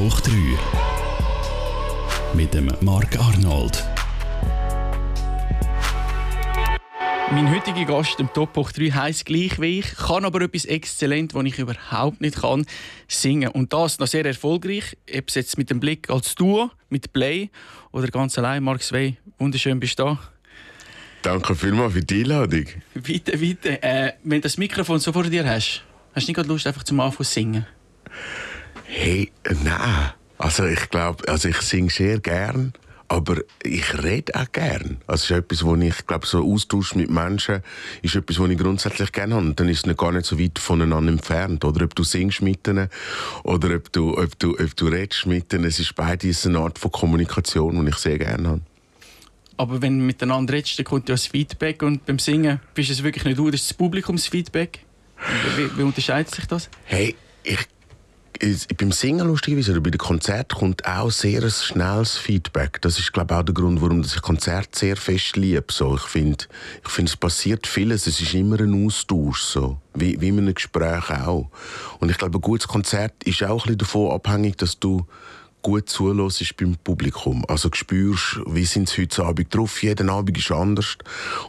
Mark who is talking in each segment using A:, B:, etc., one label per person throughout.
A: hoch 3 mit dem Marc Arnold.
B: Mein heutiger Gast im Top hoch 3 heisst gleich wie ich, kann aber etwas exzellent, was ich überhaupt nicht kann, singen. Und das noch sehr erfolgreich, ob es jetzt mit dem Blick als Duo, mit Play oder ganz allein. Marc Svey, wunderschön bist du da.
C: Danke vielmals für die Einladung.
B: Bitte, bitte. Äh, wenn du das Mikrofon so vor dir hast, hast du nicht Lust, einfach zum Anfang zu singen?
C: Hey, nein. Also ich glaube, also ich singe sehr gern, aber ich rede auch gern. Also es ist etwas, wo ich glaube, so Austausch mit Menschen ist etwas, was ich grundsätzlich gerne habe. Und dann ist es gar nicht so weit voneinander entfernt. Oder ob du singst mit ihnen oder ob du, ob du, ob du redest mit ihnen. Es ist beides eine Art von Kommunikation, die ich sehr gerne habe.
B: Aber wenn du miteinander redest, dann kommt ja das Feedback und beim Singen bist es wirklich nicht du, das ist das Publikumsfeedback. Wie, wie unterscheidet sich das?
C: Hey, ich beim Singen lustigerweise oder bei den Konzerten kommt auch sehr ein schnelles Feedback. Das ist glaube ich auch der Grund, warum ich Konzerte sehr fest liebe. So, ich finde, ich finde, es passiert vieles. Es ist immer ein Austausch so, wie, wie in einem Gespräch auch. Und ich glaube, ein gutes Konzert ist auch ein bisschen davon abhängig, dass du gut zulässt beim Publikum. Also du spürst, wie sind sie heute Abend drauf. Jeden Abend ist anders.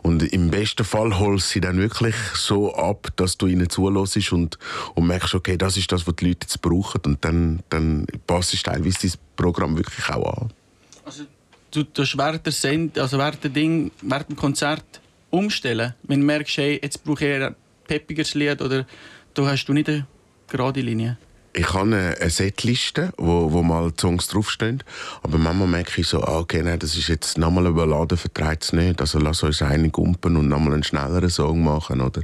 C: Und im besten Fall holst sie dann wirklich so ab, dass du ihnen zulässt und, und merkst, okay, das ist das, was die Leute jetzt brauchen. Und dann, dann passt es teilweise das Programm wirklich auch an.
B: Also du tust während der Send also während, der Ding, während dem Konzert umstellen? Wenn du merkst, hey, jetzt brauche ich ein peppigeres Lied oder du hast du nicht eine gerade Linie?
C: Ich habe eine, Setliste, wo, wo mal Songs draufstehen. Aber manchmal merke ich so, ah, okay, nein, das ist jetzt nochmal Ballade, vertreibt es nicht. Also lass uns einen gumpen und nochmal einen schnelleren Song machen oder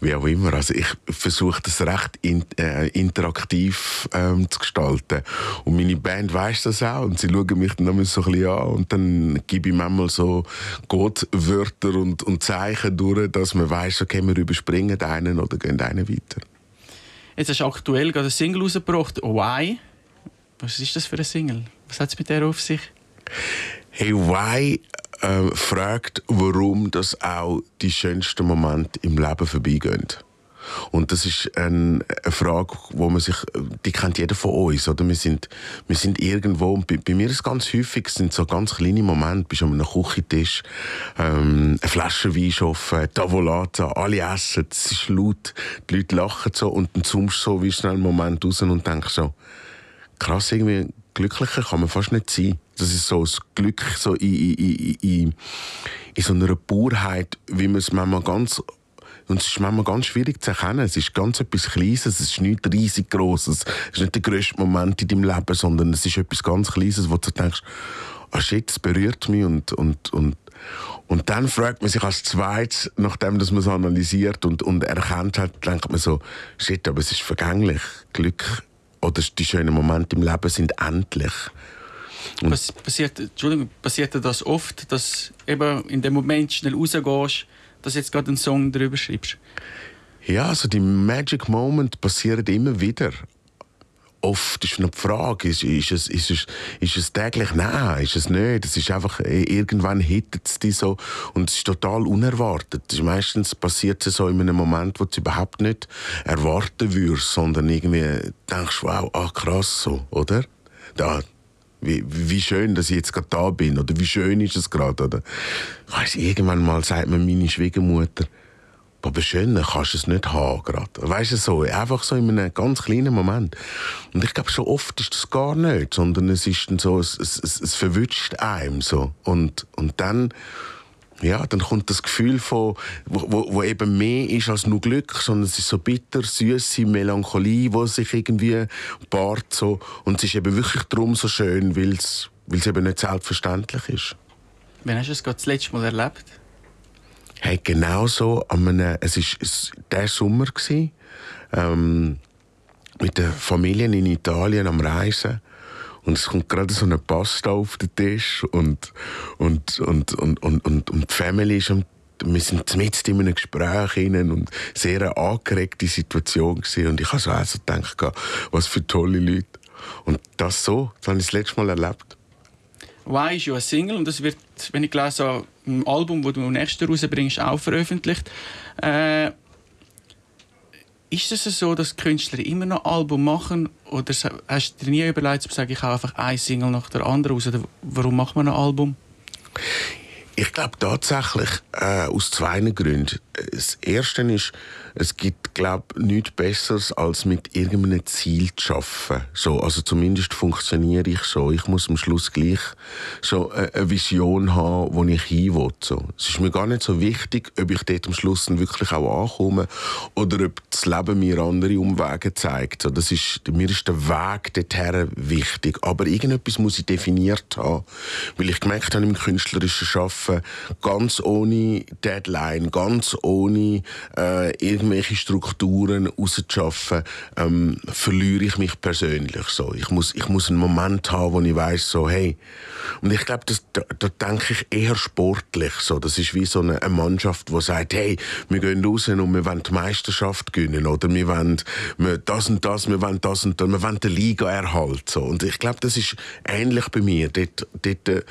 C: wie auch immer. Also ich versuche das recht in, äh, interaktiv ähm, zu gestalten. Und meine Band weiß das auch und sie schauen mich dann so ein bisschen an und dann gebe ich manchmal so Codewörter und, und Zeichen durch, dass man weiß, okay, wir überspringen einen oder gehen einen weiter.
B: Jetzt hast du aktuell gerade eine Single rausgebracht, Why. Was ist das für eine Single? Was hat es mit der auf sich?
C: Hey, Why äh, fragt, warum das auch die schönsten Momente im Leben vorbeigehen. Und das ist eine, Frage, wo man sich, die kennt jeder von uns, oder? Wir sind, wir sind irgendwo, und bei, bei mir ist es ganz häufig, sind so ganz kleine Momente, bist an einem Küchentisch, ähm, eine Flasche Wein schaffen, Tavolata, alle essen, es ist laut, die Leute lachen so, und dann zoomst du so wie schnell einen Moment raus und denkst so, krass, irgendwie, glücklicher kann man fast nicht sein. Das ist so das Glück so in, in, in, in, in so einer Purheit, wie man es manchmal ganz und es ist manchmal ganz schwierig zu erkennen. Es ist ganz etwas Kleines, es ist nicht riesig Grosses. Es ist nicht der grösste Moment in deinem Leben, sondern es ist etwas ganz Kleines, wo du denkst, ah oh shit, es berührt mich und, und, und und dann fragt man sich als zweites, nachdem dass man es analysiert und, und erkannt hat, denkt man so, shit, aber es ist vergänglich. Glück oder die schönen Momente im Leben sind endlich.
B: Was passiert, Entschuldigung, passiert das oft, dass eben in dem Moment schnell rausgehst, dass du jetzt gerade einen Song darüber schreibst?
C: Ja, also die Magic Moment passieren immer wieder. Oft ist eine Frage, ist, ist, es, ist, es, ist es täglich? Nein, ist es nicht. Es ist einfach, äh, irgendwann hittet es dich so und es ist total unerwartet. Ist meistens passiert es so in einem Moment, wo du überhaupt nicht erwarten würdest, sondern irgendwie denkst, wow, ah, krass so, oder? Da, wie, wie schön, dass ich jetzt gerade da bin oder wie schön ist es gerade oder weiss, irgendwann mal sagt mir meine Schwiegermutter aber schöner kannst du es nicht haben gerade. Weißt du, so, einfach so in einem ganz kleinen Moment. Und ich glaube, so oft ist das gar nicht, sondern es ist dann so, es, es, es verwünscht einem so. Und, und dann ja, dann kommt das Gefühl von, wo, wo, eben mehr ist als nur Glück, sondern es ist so bitter, süße Melancholie, wo sich irgendwie paart so und es ist eben wirklich darum so schön, weil es weil es eben nicht selbstverständlich ist.
B: Wann hast du es gerade das letzte Mal erlebt?
C: Hey, genau so. Einem, es war der Sommer gewesen, ähm, mit der Familie in Italien am Reisen. Und es kommt gerade so eine Pasta auf den Tisch und, und, und, und, und, und, und die Family ist am wir sind mit in einem Gespräch hinein und sehr eine angeregte Situation gewesen. und ich habe so also gedacht, was für tolle Leute. Und das so, das habe ich das letzte Mal erlebt.
B: Why ist ja ein Single und das wird, wenn ich gelesen habe, im Album, das du nächstes rausbringst, auch veröffentlicht. Äh, Ist es so, dass Künstler immer noch Album machen oder hast du dir nie überlegt, zu sagen, ich habe einfach ein Single nach der anderen raus? Oder warum macht man ein Album?
C: Ich glaube tatsächlich äh, aus zwei Gründen. Das erste ist, es gibt, glaube nichts Besseres, als mit irgendeinem Ziel zu arbeiten. So, also zumindest funktioniere ich so. Ich muss am Schluss gleich so eine Vision haben, wo ich hin will. So. Es ist mir gar nicht so wichtig, ob ich dort am Schluss wirklich auch ankomme oder ob das Leben mir andere Umwege zeigt. So, das ist, mir ist der Weg dorthin wichtig. Aber irgendetwas muss ich definiert haben. Weil ich gemerkt habe im künstlerischen Schaffen, ganz ohne Deadline, ganz ohne äh, irgendwelche Strukturen rauszuschaffen, ähm, verliere ich mich persönlich so. Ich muss, ich muss einen Moment haben, wo ich weiß so, hey, und ich glaube, da, da denke ich eher sportlich so. Das ist wie so eine, eine Mannschaft, die sagt, hey, wir gehen raus und wir wollen die Meisterschaft gewinnen oder wir wollen wir das und das, wir wollen das und das, wir wollen die Liga erhalten. So. Und ich glaube, das ist ähnlich bei mir. Dort, dort, äh,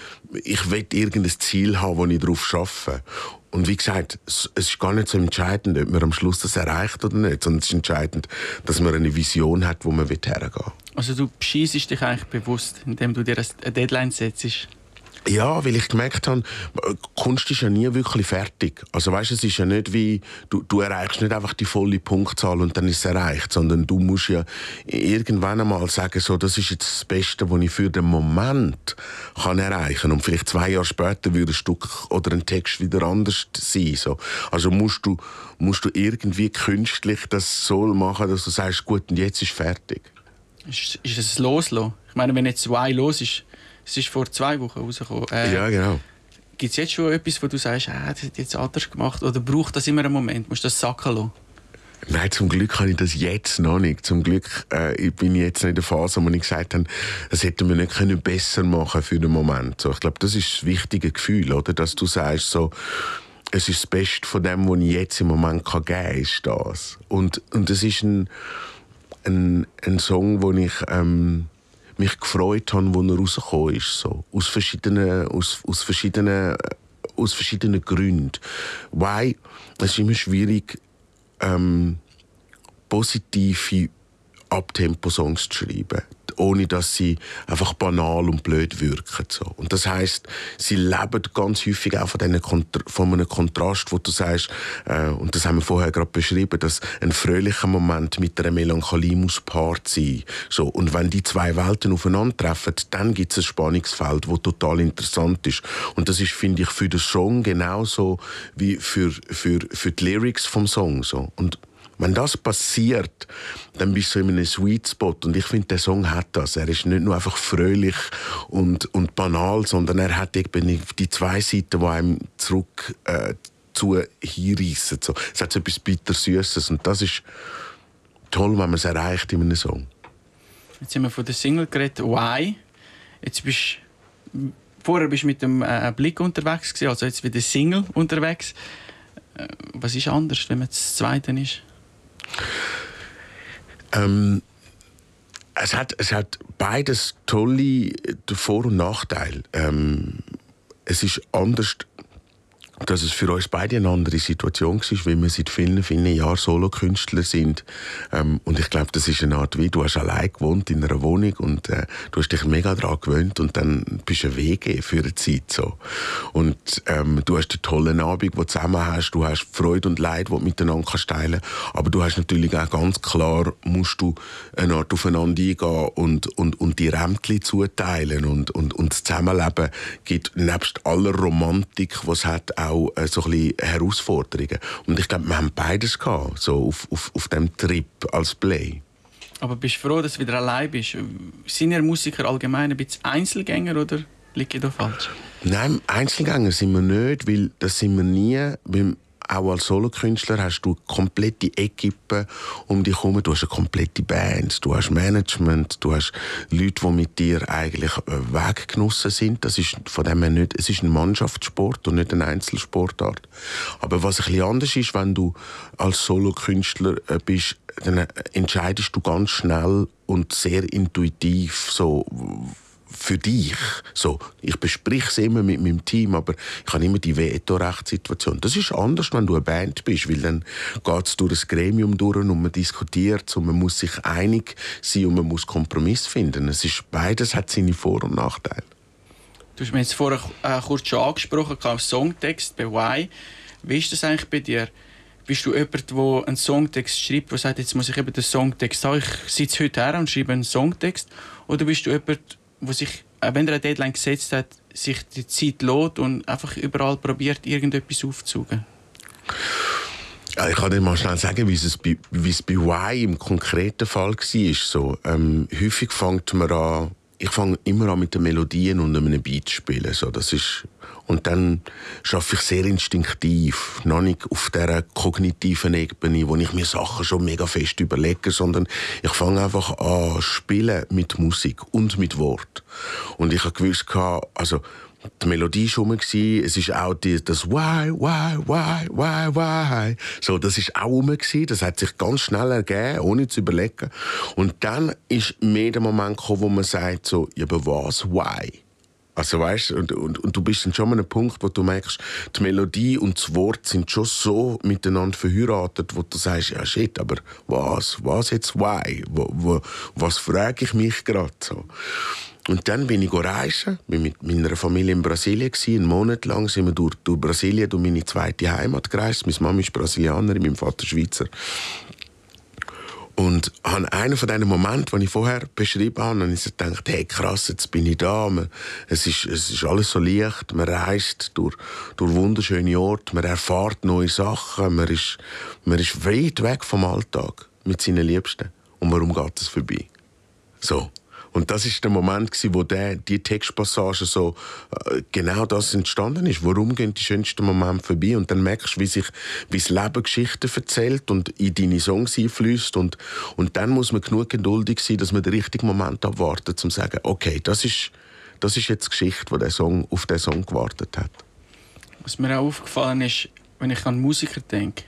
C: ich will irgendein Ziel haben, wo ich darauf arbeite. Und wie gesagt, es ist gar nicht so entscheidend, ob man am Schluss das erreicht oder nicht, sondern es ist entscheidend, dass man eine Vision hat, wo man hergehen will.
B: Also du beschießt dich eigentlich bewusst, indem du dir eine Deadline setzt?
C: Ja, weil ich gemerkt habe, Kunst ist ja nie wirklich fertig. Also weißt, es ist ja nicht wie, du, du erreichst nicht einfach die volle Punktzahl und dann ist es erreicht, sondern du musst ja irgendwann einmal sagen, so, das ist jetzt das Beste, was ich für den Moment kann erreichen und vielleicht zwei Jahre später würde ein Stück oder ein Text wieder anders sein. So. Also musst du, musst du irgendwie künstlich das so machen, dass du sagst, gut, und jetzt ist fertig.
B: Ist, ist es loslassen? Ich meine, wenn jetzt zwei los ist, es ist vor zwei Wochen rausgekommen.
C: Äh, ja, genau.
B: Gibt es jetzt schon etwas, wo du sagst, ah, das hat jetzt anders gemacht? Oder braucht das immer einen Moment? Musst du das sacken lassen?
C: Nein, zum Glück kann ich das jetzt noch nicht. Zum Glück äh, bin ich jetzt nicht in der Phase, wo ich gesagt habe, das hätten wir nicht können besser machen für den Moment. So, ich glaube, das ist das wichtige Gefühl, oder? Dass du sagst, so, es ist das Beste von dem, was ich jetzt im Moment kann geben kann, ist das. Und, und ist ein, ein, ein Song, wo ich... Ähm, mich gefreut habe, wo er rausgekommen ist. So. Aus, verschiedenen, aus, aus, verschiedenen, aus verschiedenen Gründen. Weil es ist immer schwierig, ähm, positive Abtempo-Songs zu schreiben ohne dass sie einfach banal und blöd wirken. So. Und das heißt, sie leben ganz häufig auch von, von einem Kontrast, wo du sagst, äh, und das haben wir vorher gerade beschrieben, dass ein fröhlicher Moment mit einer Melancholie muss paart sein. So. Und wenn die zwei Welten aufeinandertreffen, dann gibt es ein Spannungsfeld, das total interessant ist. Und das ist, finde ich, für den Song genauso wie für, für, für die Lyrics vom Song. So. Und wenn das passiert, dann bist du in einem Sweet Spot. Und ich finde, der Song hat das. Er ist nicht nur einfach fröhlich und, und banal, sondern er hat eben die zwei Seiten, die einem zurück äh, zu hinreissen. So. Es hat so etwas Bittersüßes. Und das ist toll, wenn man es erreicht in einem Song.
B: Jetzt sind wir von der Single geredet, «Why?». Jetzt bist Vorher bist du mit dem äh, Blick unterwegs, also jetzt wieder Single unterwegs. Äh, was ist anders, wenn man das Zweite ist?
C: Ähm, es, hat, es hat beides tolle Vor- und Nachteile. Ähm, es ist anders dass es für uns beide eine andere Situation war, weil wir seit vielen, vielen Jahren Solokünstler sind. Ähm, und ich glaube, das ist eine Art wie, du hast allein gewohnt in einer Wohnung und äh, du hast dich mega daran gewöhnt und dann bist du ein Wege für eine Zeit. So. Und ähm, du hast die tollen Abend, die du zusammen hast, du hast Freude und Leid, die du miteinander kannst teilen aber du hast natürlich auch ganz klar, musst du eine Art aufeinander eingehen und, und, und die Rämtchen zuteilen und, und, und das Zusammenleben gibt nebst aller Romantik, was hat, auch äh, so ein bisschen Herausforderungen. Und ich glaube, wir haben beides gehabt, so auf, auf, auf dem Trip als Play.
B: Aber bist du froh, dass du wieder allein bist? Sind ihr Musiker allgemein ein bisschen Einzelgänger oder liege ich da falsch?
C: Nein, Einzelgänger sind wir nicht, weil das sind wir nie. Beim auch als Solokünstler hast du komplette Equipe um dich herum. Du hast eine komplette Band, du hast Management, du hast Leute, die mit dir eigentlich äh, Weggenossen sind. Das ist von dem her nicht, es ist ein Mannschaftssport und nicht eine Einzelsportart. Aber was ein bisschen anders ist, wenn du als Solokünstler äh, bist, dann entscheidest du ganz schnell und sehr intuitiv so, für dich. So, ich bespreche es immer mit meinem Team, aber ich habe immer die Vetorechtssituation. Das ist anders, wenn du eine Band bist, weil dann geht es durch ein Gremium durch und man diskutiert und man muss sich einig sein und man muss Kompromiss finden. Es ist, beides hat seine Vor- und Nachteile.
B: Du hast mir jetzt vorher äh, kurz schon angesprochen, Songtext bei Why. Wie ist das eigentlich bei dir? Bist du jemand, der einen Songtext schreibt, der sagt, jetzt muss ich eben den Songtext haben, ich sitze heute her und schreibe einen Songtext? Oder bist du jemand, der sich, äh, wenn er eine Deadline gesetzt hat, sich die Zeit lässt und einfach überall probiert, irgendetwas aufzusuchen?
C: Ja, ich kann dir mal schnell sagen, wie es bei, wie es bei Y im konkreten Fall war. So, ähm, häufig fängt man an, ich fange immer an mit den Melodien und einem Beat zu spielen. So, das ist und dann schaffe ich sehr instinktiv, noch nicht auf der kognitiven Ebene, wo ich mir Sachen schon mega fest überlege, sondern ich fange einfach an spielen mit Musik und mit Wort. Und ich habe gewusst, also die Melodie war rum, es ist auch die, das Why, Why, Why, Why, Why. So, das ist auch rum, das hat sich ganz schnell ergeben, ohne zu überlegen. Und dann ist mehr der Moment gekommen, wo man sagt so, ja, aber was, Why? Also weißt und, und, und du bist dann schon an einem Punkt, wo du merkst, die Melodie und das Wort sind schon so miteinander verheiratet, wo du sagst, ja shit, aber was, was jetzt why? Wo, wo, was frage ich mich gerade so? Und dann bin ich reisen, bin mit meiner Familie in Brasilien gewesen. Einen Monat lang sind wir durch, durch Brasilien, durch meine zweite Heimat gereist. Meine Mama ist Brasilianerin, mein Vater Schweizer. Und an einen von diesen Momenten, die ich vorher beschrieben habe, habe ich gedacht, hey krass, jetzt bin ich da. Es ist, es ist alles so leicht. Man reist durch, durch wunderschöne Orte, man erfährt neue Sachen, man ist, man ist weit weg vom Alltag mit seinen Liebsten. Und warum geht es vorbei? So. Und das ist der Moment, wo der, die Textpassage so äh, genau das entstanden ist. Warum gehen die schönsten Momente vorbei? Und dann merkst du, wie sich wie das Leben Geschichten erzählt und in deine Songs einfließt. Und, und dann muss man genug geduldig sein, dass man den richtigen Moment abwartet, um zu sagen, okay, das ist, das ist jetzt die Geschichte, die der Song, auf den Song gewartet hat.
B: Was mir auch aufgefallen ist, wenn ich an Musiker denke,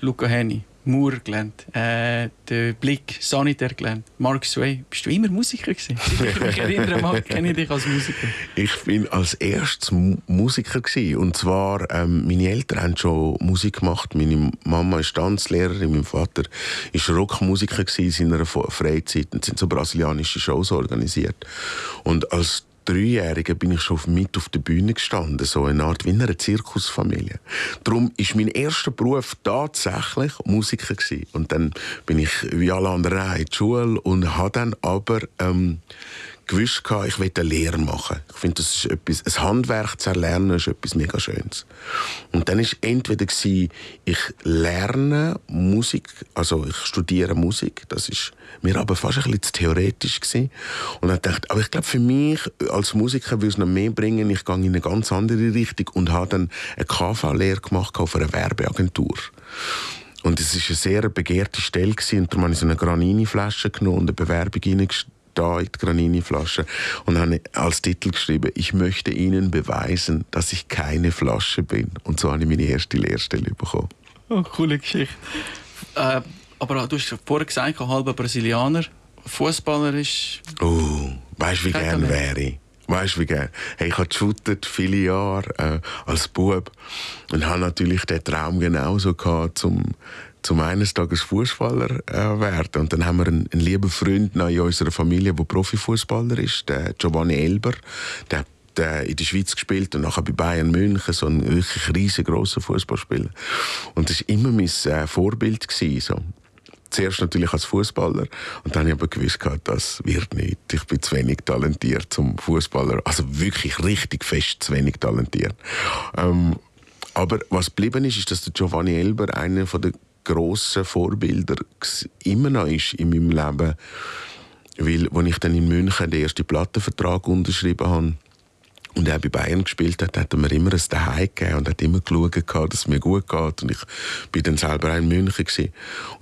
B: Luca Henny, Moore gelernt, äh, den Blick, Sanitär gelernt, Mark Sway. Bist du immer Musiker gewesen? Ich mich erinnere mal, kenne ich dich als Musiker?
C: Ich bin als erstes Musiker gewesen. und zwar ähm, meine Eltern haben schon Musik gemacht. Meine Mama ist Tanzlehrerin, mein Vater ist Rockmusiker in seiner Freizeit und sind so brasilianische Shows organisiert. Und als Dreijährigen bin ich schon mit auf der Bühne gestanden, so eine Art wie in einer Zirkusfamilie. Darum ist mein erster Beruf tatsächlich Musiker gewesen. Und dann bin ich wie alle anderen in die Schule und habe dann aber ähm, gewusst, ich will eine Lehre machen. Ich finde, das ist etwas, ein Handwerk zu erlernen, ist etwas mega Schönes. Und dann ist entweder gewesen, ich lerne Musik, also ich studiere Musik, das ist mir aber fast ein bisschen zu theoretisch gewesen. Und dann dachte aber ich glaube, für mich als Musiker würde es noch mehr bringen, ich gehe in eine ganz andere Richtung und habe dann eine KV-Lehre gemacht auf einer Werbeagentur. Und es war eine sehr begehrte Stelle gewesen, und darum habe ich so eine Granini-Flasche genommen und eine Bewerbung da in die Granini-Flasche und habe als Titel geschrieben, ich möchte Ihnen beweisen, dass ich keine Flasche bin. Und so habe ich meine erste Lehrstelle bekommen.
B: Oh, coole Geschichte. Äh, aber du hast vorher gesagt, ein halber Brasilianer. Fußballer ist.
C: Oh, weißt du, wie gern wäre ich? Weißt du, wie gern? Hey, ich habe geshootet viele Jahre äh, als Bub und habe natürlich den Traum genauso gehabt, zum zum eines Tages Fußballer äh, werden. Und dann haben wir einen, einen lieben Freund in unserer Familie, der Profifußballer ist, der Giovanni Elber. Der hat in der Schweiz gespielt und nachher bei Bayern München, so ein wirklich riesengroßer Fußballspieler. Und das war immer mein äh, Vorbild. Gewesen, so. Zuerst natürlich als Fußballer und dann habe ich aber gewusst, das wird nicht. Ich bin zu wenig talentiert zum Fußballer, also wirklich richtig fest zu wenig talentiert. Ähm, aber was geblieben ist, ist, dass der Giovanni Elber einer der grossen Vorbilder immer noch ist in meinem Leben. Weil, als ich dann in München den ersten Plattenvertrag unterschrieben habe, und er bei Bayern gespielt hat, hat er mir immer ein Daheim gegeben und hat immer geschaut, dass es mir gut geht. Und ich bin dann selber auch in München. Gewesen.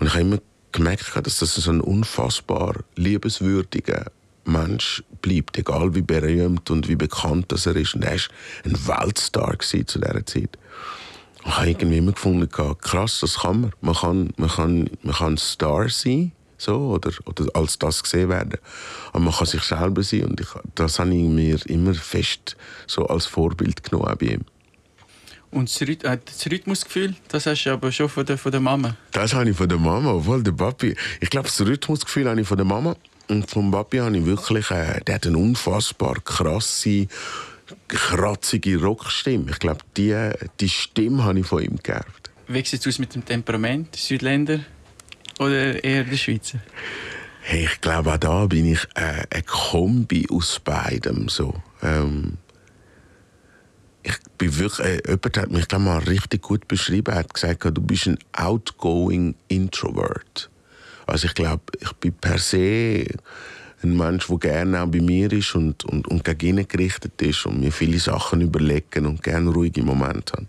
C: Und ich habe immer gemerkt, dass das so ein unfassbar liebenswürdiger Mensch bleibt, egal wie berühmt und wie bekannt das er ist. Und er war ein Weltstar zu dieser Zeit ich habe irgendwie immer gefunden, krass, das kann man. Man kann, man kann, man kann Star sein, so, oder, oder als das gesehen werden. Aber man kann sich selber sein und ich, das habe ich mir immer fest so als Vorbild genommen, bei ihm.
B: Und das, Rhyth das Rhythmusgefühl, das hast du aber schon von der, von der Mama?
C: Das habe ich von der Mama, obwohl der Papi... Ich glaube, das Rhythmusgefühl habe ich von der Mama. Und vom Papi habe ich wirklich... Äh, der hat eine unfassbar krasse, kratzige Rockstimme. Ich glaube, die, die Stimme habe ich von ihm geerbt.
B: Wie sieht es aus mit dem Temperament? Südländer oder eher der Schweizer?
C: Hey, ich glaube, auch da bin ich äh, eine Kombi aus beidem. So. Ähm, ich bin wirklich, äh, jemand hat mich mal richtig gut beschrieben, er hat gesagt, du bist ein outgoing Introvert. Also ich glaube, ich bin per se ein Mensch, der gerne auch bei mir ist und, und, und gegen ihn gerichtet ist und mir viele Sachen überlegen und gerne ruhige Momente habe.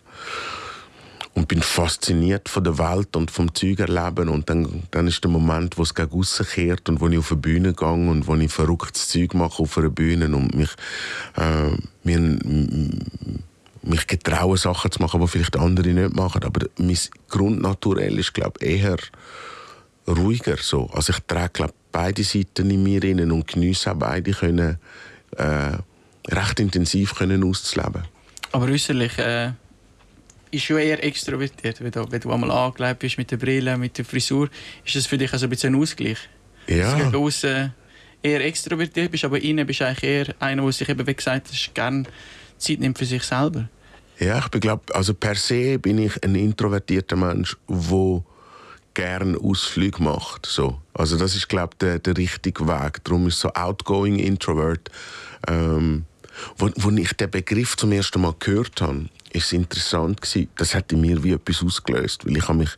C: Und bin fasziniert von der Welt und vom Zeug erleben. Und dann, dann ist der Moment, wo es gegen aussen kehrt und wo ich auf eine Bühne gehe und wo ich verrücktes Zeug mache auf einer Bühne und mich, äh, mir, mich getrauen, Sachen zu machen, die vielleicht andere nicht machen. Aber mein Grundnaturell ist, glaube ich, eher ruhiger. So. Also ich trage, beide Seiten in mir rein und geniesse auch beide können, äh, recht intensiv können auszuleben.
B: Aber äußerlich äh, ist schon eher extrovertiert, wenn du, wenn du einmal angelegt bist mit der Brille, mit der Frisur. Ist das für dich also ein bisschen ein Ausgleich?
C: Ja.
B: Dass du außen eher extrovertiert bist, aber innen bist du eigentlich eher einer, der sich eben, wie gesagt gerne Zeit nimmt für sich selber.
C: Ja, ich glaube, also per se bin ich ein introvertierter Mensch, der gerne Ausflüge macht. So. Also das ist, glaube ich, der, der richtige Weg. Darum ist so outgoing Introvert. Ähm, wo, wo ich den Begriff zum ersten Mal gehört habe, ist es interessant gewesen. Das hat in mir wie etwas ausgelöst, weil ich habe mich,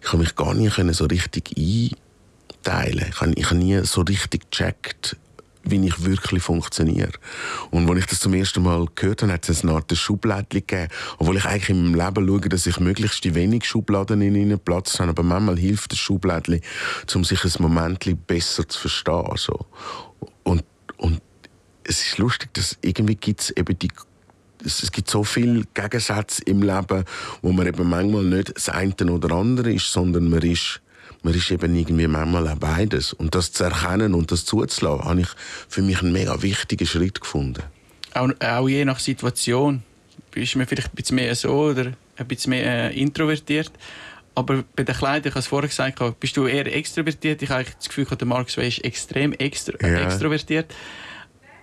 C: ich habe mich gar nicht so richtig einteilen. Ich habe, ich habe nie so richtig gecheckt, wie ich wirklich funktioniere. Und als ich das zum ersten Mal gehört habe, hat es eine Art Schublade gegeben. Obwohl ich eigentlich in meinem Leben schaue, dass ich möglichst die wenig Schubladen in ihnen Platz habe. Aber manchmal hilft das Schubladli, um sich ein Moment besser zu verstehen. So. Und, und es ist lustig, dass irgendwie gibt es eben die es gibt so viele Gegensätze im Leben, wo man eben manchmal nicht das eine oder andere ist, sondern man ist man ist eben irgendwie manchmal auch beides. Und das zu erkennen und das zuzulassen, habe ich für mich einen mega wichtigen Schritt gefunden.
B: Auch, auch je nach Situation ist man vielleicht ein bisschen mehr so oder ein bisschen mehr äh, introvertiert. Aber bei den Kleidern, ich habe es vorher gesagt, bist du eher extrovertiert. Ich habe das Gefühl, der Mark Sway ist extrem extro ja. extrovertiert.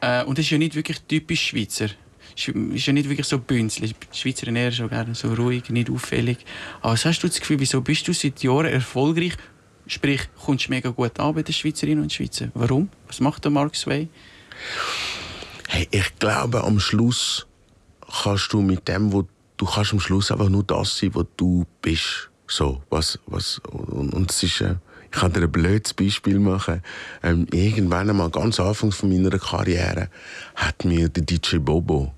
B: Äh, und das ist ja nicht wirklich typisch Schweizer. Ist ja nicht wirklich so bünzlig. Die Schweizer eher schon gerne so ruhig, nicht auffällig. Aber was hast du das Gefühl, wieso bist du seit Jahren erfolgreich Sprich, kommst mega gut an bei den Schweizerinnen und Schweizer. Warum? Was macht der Mark Sway?
C: Hey, ich glaube, am Schluss kannst du mit dem, wo du kannst am Schluss einfach nur das sein, was du bist. So, was, was, und, und es ist, äh, ich kann dir ein blödes Beispiel machen. Ähm, irgendwann einmal, ganz Anfang von meiner Karriere, hat mir der DJ Bobo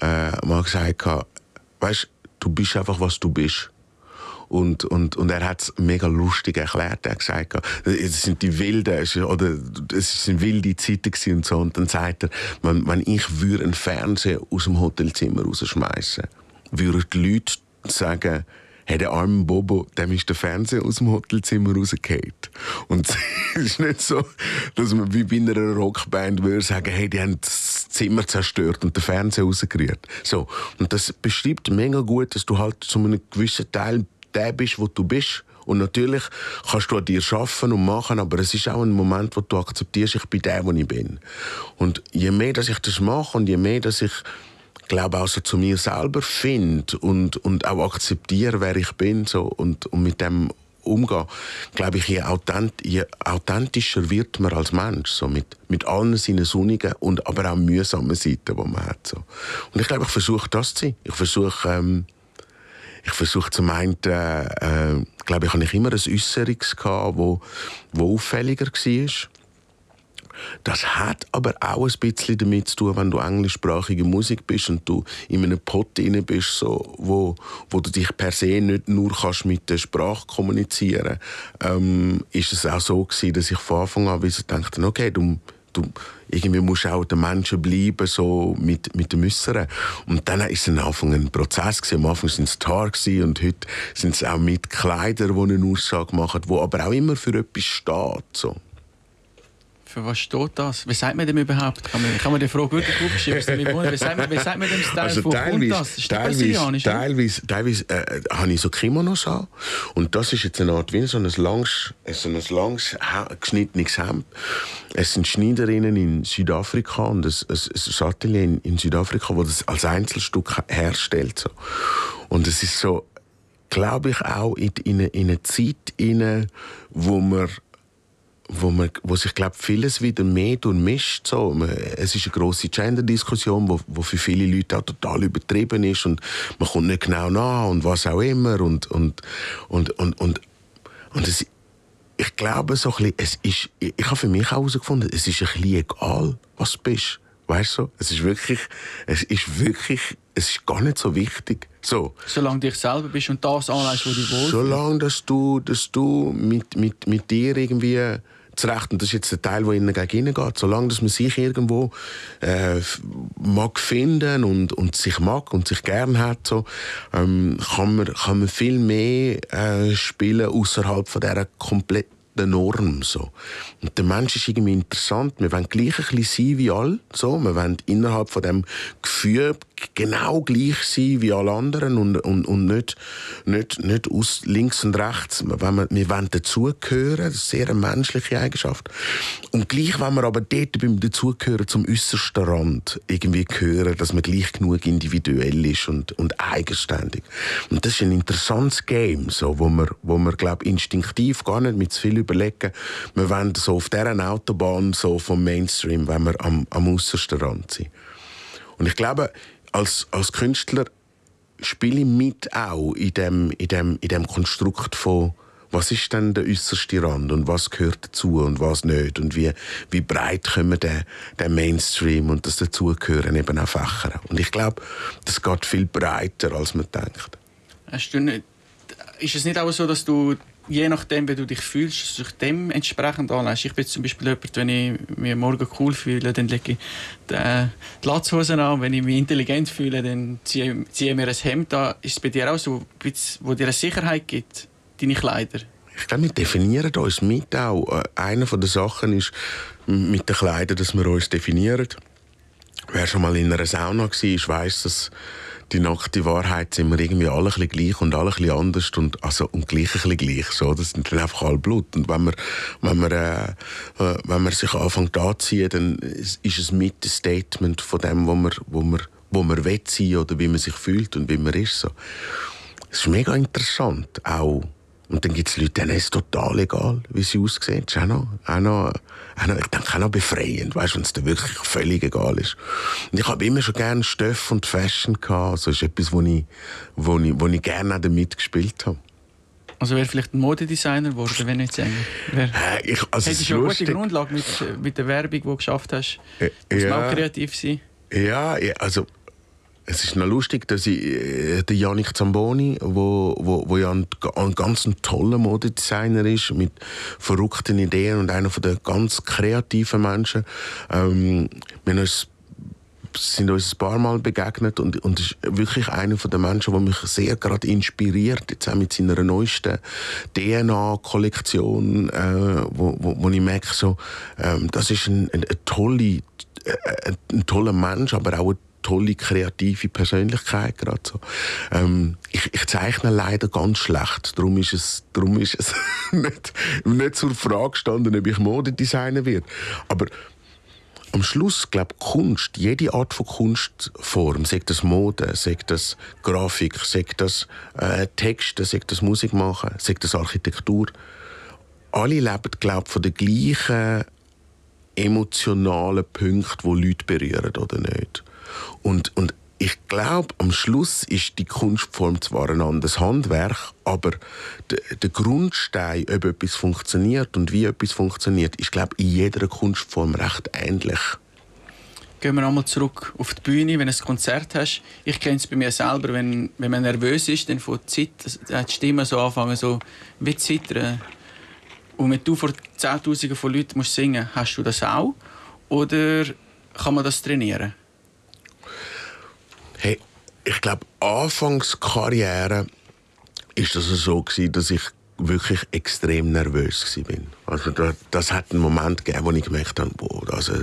C: äh, mal gesagt, weißt, du bist einfach, was du bist. Und, und, und er hat es mega lustig erklärt. Er hat gesagt, es sind die wilden, oder es sind wilde Zeiten und so. Und dann sagt er, wenn, wenn ich würde einen Fernseher aus dem Hotelzimmer rausschmeißen, würden die Leute sagen, hey, der arme Bobo, dem ist der Fernseher aus dem Hotelzimmer rausgefallen. Und es ist nicht so, dass man wie bei einer Rockband würde sagen, hey, die haben das Zimmer zerstört und den Fernseher rausgerührt. So. Und das beschreibt mega gut, dass du halt zu einem gewissen Teil der bist, wo du bist. Und natürlich kannst du an dir arbeiten und machen, aber es ist auch ein Moment, wo du akzeptierst, ich bin der, wo ich bin. Und je mehr, dass ich das mache und je mehr, dass ich glaube auch so zu mir selber finde und, und auch akzeptiere, wer ich bin so, und, und mit dem umgehe, glaube ich, je, authent je, authentischer wird man als Mensch, so mit, mit allen seinen sonnigen und aber auch mühsamen Seiten, die man hat. So. Und ich glaube, ich versuche das zu sein. Ich versuche, ähm, ich versuche zum einen, äh, äh, glaube ich, habe ich immer ein Äußerungs gehabt, wo, auffälliger war. Das hat aber auch ein bisschen damit zu tun, wenn du englischsprachige Musik bist und du in einem Pot inne bist, so, wo, wo du dich per se nicht nur kannst mit der Sprache kommunizieren ähm, ist es auch so gewesen, dass ich von Anfang an dachte, okay, du, du irgendwie musst auch den Menschen bleiben, so mit, mit dem Müsseren. Und dann ist es am Anfang ein Prozess gewesen. Am Anfang sind es Tar und heute sind es auch mit Kleidern, die eine Aussage machen, die aber auch immer für etwas steht, so.
B: Für was steht das? Wie sagt man dem überhaupt? Kann man, kann man die Frage wirklich aufschreiben? Wie sagt man, wie sagt man dem Style?
C: Also
B: Wo
C: teilweise,
B: das?
C: Teilweise, teilweise, teilweise äh, habe ich so Kimonos an. Und das ist jetzt eine Art wie so ein langes, so ein langes geschnittenes Hemd. Es sind Schneiderinnen in Südafrika und ein, ein, ein Atelier in, in Südafrika, das das als Einzelstück herstellt. So. Und es ist so, glaube ich, auch in, in, in eine Zeit, rein, wo man wo, man, wo sich glaub, vieles wieder mehr durchmischt. So. Man- Es ist eine grosse Gender-Diskussion, wo, wo für viele Leute auch total übertrieben ist und man kommt nicht genau nach und was auch immer. Und, und, und, und, und, und es, ich glaube, so ein bisschen, es ist, ich, ich habe für mich auch herausgefunden, es ist ein bisschen egal, was du bist. Weißt du? Es ist wirklich, es ist wirklich, es ist gar nicht so wichtig. So.
B: Solange du dich selber bist und das anlegst, wo du wohlfühlst.
C: Solange dass du, dass du mit, mit, mit dir irgendwie zurecht, und das ist jetzt der Teil, der innen gegen geht, solange dass man sich irgendwo äh, mag finden und, und sich mag und sich gern hat, so, ähm, kann, man, kann man viel mehr äh, spielen außerhalb von dieser kompletten Norm. So. Und der Mensch ist irgendwie interessant. Wir wollen gleich ein bisschen sein wie alle. So. Wir wollen innerhalb von dem Gefühl genau gleich sein wie alle anderen und, und, und nicht, nicht, nicht aus links und rechts. Wir wir wollen dazugehören. Das ist sehr eine menschliche Eigenschaft. Und gleich wollen wir aber dort beim Dazugehören zum äußersten Rand irgendwie gehören, dass man gleich genug individuell ist und, und eigenständig. Und das ist ein interessantes Game, so, wo wir, wo wir glaub, instinktiv gar nicht mit zu viel überlegen. Wir wollen so auf dieser Autobahn so vom Mainstream, wenn wir am, am äußersten Rand sind. Und ich glaube, als, als Künstler spiele ich mit auch in dem, in dem, in dem Konstrukt von was ist denn der äußerste Rand und was gehört dazu und was nicht und wie, wie breit können wir den, Mainstream und das Dazugehören eben auch fächern. Und ich glaube, das geht viel breiter, als man denkt.
B: Hast du nicht, ist es nicht auch so, dass du je nachdem, wie du dich fühlst, dich dem entsprechend anlegst? Ich bin zum Beispiel jemand, wenn ich mich morgen cool fühle, dann lege ich die, die Latzhosen an. Wenn ich mich intelligent fühle, dann ziehe, ziehe ich mir ein Hemd an. Ist es bei dir auch so, wo dir eine Sicherheit gibt, deine Kleider?
C: Ich glaube, wir definieren uns mit auch. Äh, Eine der Sachen ist mit den Kleidern, dass wir uns definieren. Wer schon mal in einer Sauna war, weiß, dass die nackte Wahrheit sind wir irgendwie alle ein bisschen gleich und alle ein bisschen anders und, also, und gleich ein bisschen gleich. So. Das sind dann einfach alle Blut. Und wenn man, wenn man, äh, äh, wenn man sich anfängt anzuziehen, dann ist es mit ein Statement von dem, wo man, wo man, wo man will sein oder wie man sich fühlt und wie man ist. So. Es ist mega interessant, auch. Und dann gibt es Leute, denen ist es total egal, wie sie aussehen. Das ist auch noch, auch noch, auch noch, ich denke, auch noch befreiend, weißt, wenn es dir wirklich völlig egal ist. Und ich habe immer schon gerne Stoff und Fashion gehabt. Also, das ist etwas, wo ich, wo ich, wo ich gerne auch damit gespielt habe.
B: Also wäre vielleicht ein Modedesigner geworden, wenn nicht Sänger. Wär,
C: Ich, also, es
B: hättest
C: ist
B: du eine gute. Grundlage mit, mit der Werbung, die du geschafft hast.
C: Äh,
B: Muss man
C: ja.
B: auch kreativ sein.
C: Ja, also es ist noch lustig, dass ich äh, der Yannick Zamboni, wo, wo, wo ja ein, ein ganz toller Modedesigner ist mit verrückten Ideen und einer der ganz kreativen Menschen. Ähm, wir uns sind uns ein paar Mal begegnet und, und ist wirklich einer den Menschen, der mich sehr gerade inspiriert, jetzt auch mit seiner neuesten DNA-Kollektion, äh, wo, wo, wo ich merke, so, ähm, das ist ein, ein, ein, tolle, äh, ein, toller Mensch, aber auch tolle kreative Persönlichkeit gerade so. Ähm, ich, ich zeichne leider ganz schlecht, darum ist es, darum ist es nicht, nicht zur Frage gestanden, ob ich Modedesigner werde. Aber am Schluss, glaube Kunst, jede Art von Kunstform, sei das Mode, sei das Grafik, sei das äh, Texte, sei das Musik machen, sei das Architektur, alle leben, glaube von den gleichen emotionalen Punkten, die Leute berühren oder nicht. Und, und ich glaube, am Schluss ist die Kunstform zwar ein anderes Handwerk, aber der, Grundstein, ob etwas funktioniert und wie etwas funktioniert, ist, glaube in jeder Kunstform recht ähnlich.
B: Gehen wir einmal zurück auf die Bühne, wenn du ein Konzert hast. Ich kenne es bei mir selber, wenn, wenn man nervös ist, dann von Zeit, die Stimme so anfangen, so wie zu zittern. Und wenn du vor Zehntausenden von Leuten musst singen musst, hast du das auch? oder kann man das trainieren?
C: Hey, ich glaube, Anfangskarriere ist das so gewesen, dass ich wirklich extrem nervös war. Also da, das hat einen Moment gegeben, wo ich gemerkt habe, also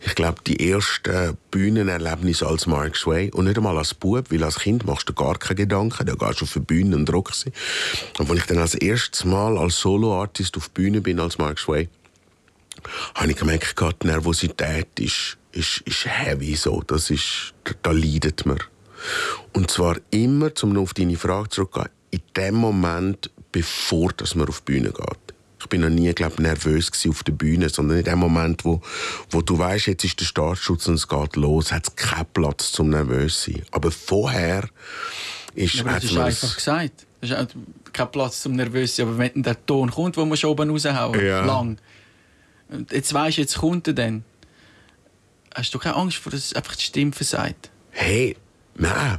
C: ich glaube, die ersten Bühnenerlebnisse als Mark Sway und nicht einmal als Bub, weil als Kind machst du gar keine Gedanken, da gehst du auf die Bühne und rockst sie. Und als ich dann als erstes Mal als Solo-Artist auf die Bühne bin als Mark Sway, habe ich gemerkt, die Nervosität ist, ist, ist heavy so, das ist, da leidet man. Und zwar immer, um noch auf deine Frage zurückzugehen, in dem Moment, bevor dass man auf die Bühne geht. Ich bin noch nie, glaub, nervös auf der Bühne, sondern in dem Moment, wo, wo du weißt, jetzt ist der Startschutz und es geht los, hat es keinen Platz zum nervös sein. Aber vorher ist,
B: ja, aber das ist einfach gesagt. Das ist kein Platz zum nervös sein. Aber wenn der Ton kommt, wo man schon oben raushauen, ja. lang. Jetzt weißt du, jetzt kommt er dann. Hast du keine Angst vor, dass einfach die Stimme versagt?
C: Hey, nein.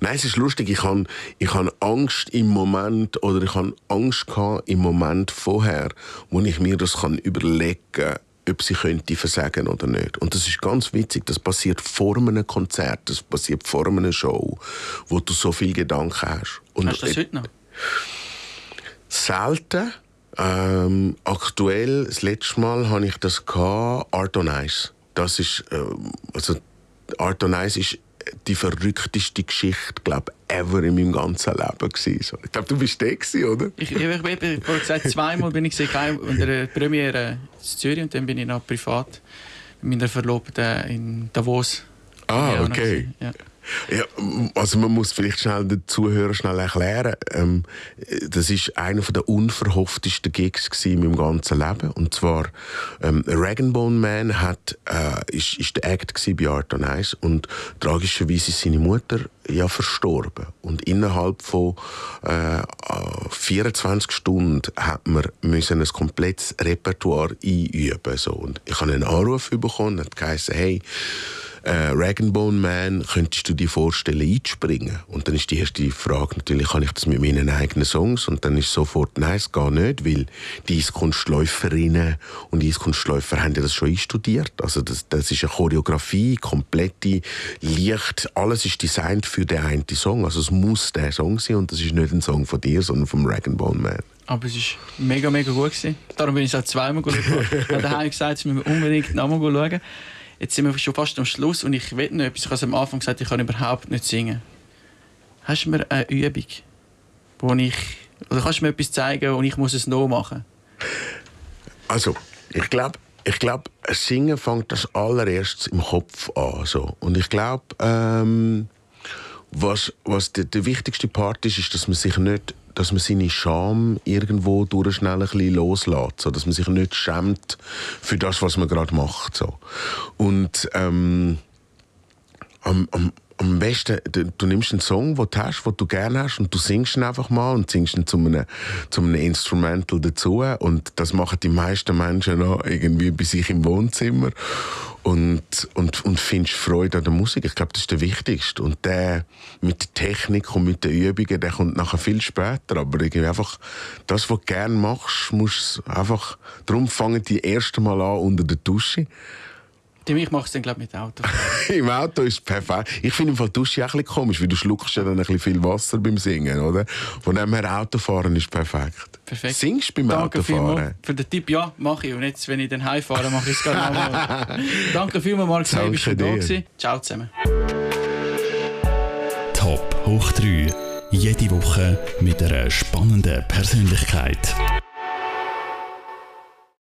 C: Nein, es ist lustig. Ich habe ich hab Angst im Moment, oder ich habe Angst gehabt im Moment vorher, wo ich mir das kann überlegen kann, ob sie könnte versagen oder nicht. Und das ist ganz witzig. Das passiert vor einem Konzert, das passiert vor einer Show, wo du so viel Gedanken hast.
B: Und hast du das heute noch?
C: Selten. Ähm, aktuell, das letzte Mal hatte ich das gehabt, Art on Ice. Das ist, ähm, also Art on Ice ist die verrückteste Geschichte, glaube ever in meinem ganzen Leben gewesen. Ich glaube, du bist der gewesen, oder?
B: Ich, ich, ich, ich, ich gesagt, zweimal bin ich gesehen, in der Premiere in Zürich und dann bin ich noch privat mit meiner Verlobten in Davos.
C: Ah, okay. Ja. Ja, also man muss vielleicht schnell den Zuhörern schnell erklären, ähm, das ist einer der unverhofftesten Gigs in meinem ganzen Leben. Und zwar ähm, Bone Man hat, äh, ist, ist der Act bei Art on Ice und tragischerweise ist seine Mutter ja verstorben. Und innerhalb von äh, 24 Stunden hat man müssen ein komplettes Repertoire einüben. So. Und ich habe einen Anruf bekommen, hat geheißen, hey, äh, Ragonbone Man, könntest du dir vorstellen, einzuspringen? Und dann ist die erste Frage natürlich, kann ich das mit meinen eigenen Songs? Und dann ist sofort, nein, es geht nicht, weil die Eiskunstläuferinnen und Eiskunstläufer haben ja das schon einstudiert. Also das, das ist eine Choreografie, komplette Licht, alles ist designt für den einen Song. Also es muss der Song sein und das ist nicht ein Song von dir, sondern vom Ragonbone Man.
B: Aber es war mega, mega gut. Gewesen. Darum bin ich es auch zweimal geschaut. Habe daheim gesagt, dass wir unbedingt nochmal schauen. Jetzt sind wir schon fast am Schluss und ich will noch etwas. Ich habe am Anfang gesagt, ich kann überhaupt nicht singen. Hast du mir eine Übung, wo ich... Oder kannst du mir etwas zeigen und ich muss es noch machen?
C: Also, ich glaube, ich glaube, Singen fängt das allererst im Kopf an. So. Und ich glaube, ähm, was, was der, der wichtigste Part ist, ist, dass man sich nicht dass man seine Scham irgendwo durch schnell ein bisschen loslässt, so dass man sich nicht schämt für das, was man gerade macht. So. Und ähm, am, am, am besten, du, nimmst einen Song, den du hast, den du gerne hast, und du singst ihn einfach mal und singst ihn zu einem, zu einem Instrumental dazu. Und das machen die meisten Menschen noch irgendwie bei sich im Wohnzimmer. Und, und, und findest Freude an der Musik. Ich glaube, das ist der Wichtigste. Und der mit der Technik und mit den Übungen, der kommt nachher viel später. Aber irgendwie einfach, das, was du gerne machst, musst einfach, darum fangen die erste Mal an unter der Dusche.
B: Ich mache es dann, glaube mit dem Auto.
C: Im Auto ist es perfekt. Ich finde im Fall Dusche auch ein bisschen komisch, weil du schluckst ja dann ein bisschen viel Wasser beim Singen, oder? Von dem her, Autofahren ist perfekt.
B: Perfekt.
C: Singst du beim Danke Autofahren?
B: für den Tipp, ja, mache ich. Und jetzt, wenn ich dann heimfahre, mache ich es gerne mal. Danke vielmals, Marc, du bist da gewesen. Ciao zusammen.
A: Top hoch 3. Jede Woche mit einer spannenden Persönlichkeit.